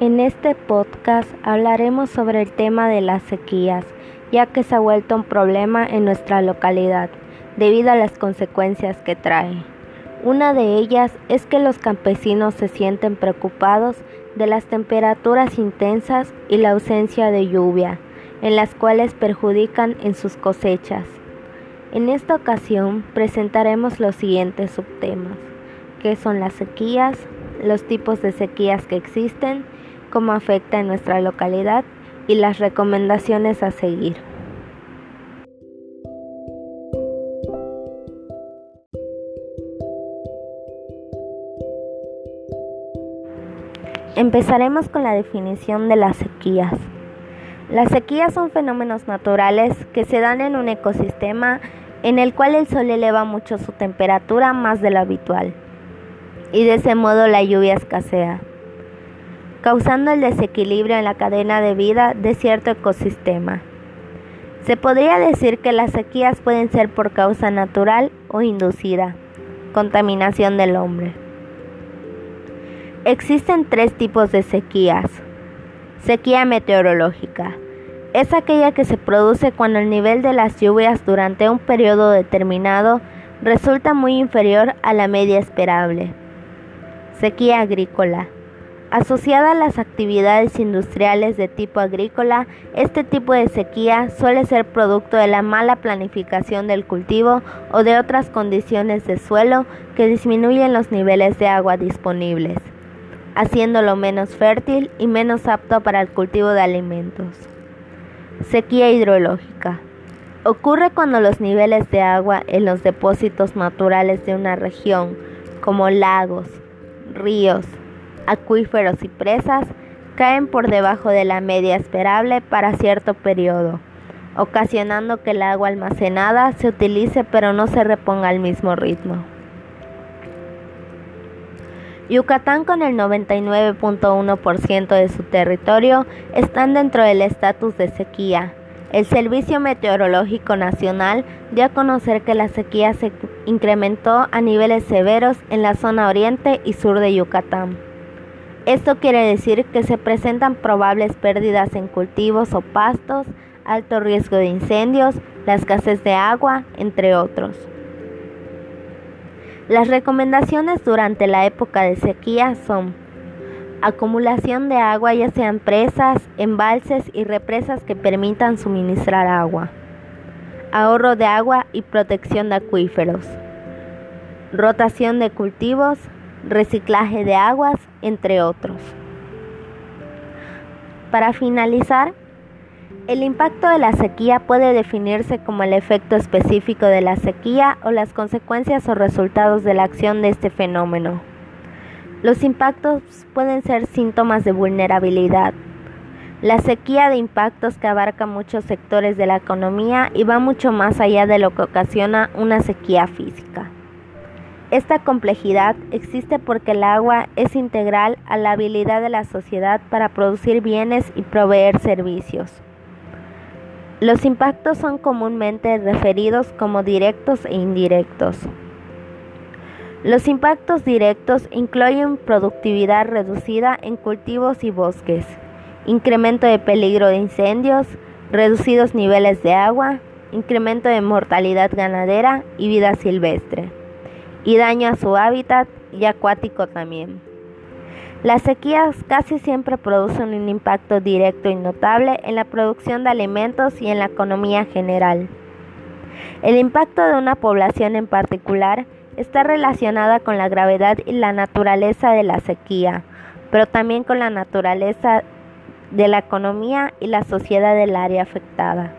En este podcast hablaremos sobre el tema de las sequías, ya que se ha vuelto un problema en nuestra localidad debido a las consecuencias que trae. Una de ellas es que los campesinos se sienten preocupados de las temperaturas intensas y la ausencia de lluvia, en las cuales perjudican en sus cosechas. En esta ocasión presentaremos los siguientes subtemas, que son las sequías, los tipos de sequías que existen, cómo afecta en nuestra localidad y las recomendaciones a seguir. Empezaremos con la definición de las sequías. Las sequías son fenómenos naturales que se dan en un ecosistema en el cual el sol eleva mucho su temperatura más de lo habitual y de ese modo la lluvia escasea causando el desequilibrio en la cadena de vida de cierto ecosistema. Se podría decir que las sequías pueden ser por causa natural o inducida, contaminación del hombre. Existen tres tipos de sequías. Sequía meteorológica. Es aquella que se produce cuando el nivel de las lluvias durante un periodo determinado resulta muy inferior a la media esperable. Sequía agrícola Asociada a las actividades industriales de tipo agrícola, este tipo de sequía suele ser producto de la mala planificación del cultivo o de otras condiciones de suelo que disminuyen los niveles de agua disponibles, haciéndolo menos fértil y menos apto para el cultivo de alimentos. Sequía hidrológica. Ocurre cuando los niveles de agua en los depósitos naturales de una región, como lagos, ríos, acuíferos y presas caen por debajo de la media esperable para cierto periodo, ocasionando que el agua almacenada se utilice pero no se reponga al mismo ritmo. Yucatán con el 99.1% de su territorio están dentro del estatus de sequía. El Servicio Meteorológico Nacional dio a conocer que la sequía se incrementó a niveles severos en la zona oriente y sur de Yucatán. Esto quiere decir que se presentan probables pérdidas en cultivos o pastos, alto riesgo de incendios, la escasez de agua, entre otros. Las recomendaciones durante la época de sequía son acumulación de agua ya sean presas, embalses y represas que permitan suministrar agua, ahorro de agua y protección de acuíferos, rotación de cultivos, reciclaje de aguas, entre otros. Para finalizar, el impacto de la sequía puede definirse como el efecto específico de la sequía o las consecuencias o resultados de la acción de este fenómeno. Los impactos pueden ser síntomas de vulnerabilidad. La sequía de impactos que abarca muchos sectores de la economía y va mucho más allá de lo que ocasiona una sequía física. Esta complejidad existe porque el agua es integral a la habilidad de la sociedad para producir bienes y proveer servicios. Los impactos son comúnmente referidos como directos e indirectos. Los impactos directos incluyen productividad reducida en cultivos y bosques, incremento de peligro de incendios, reducidos niveles de agua, incremento de mortalidad ganadera y vida silvestre y daño a su hábitat y acuático también. Las sequías casi siempre producen un impacto directo y notable en la producción de alimentos y en la economía general. El impacto de una población en particular está relacionada con la gravedad y la naturaleza de la sequía, pero también con la naturaleza de la economía y la sociedad del área afectada.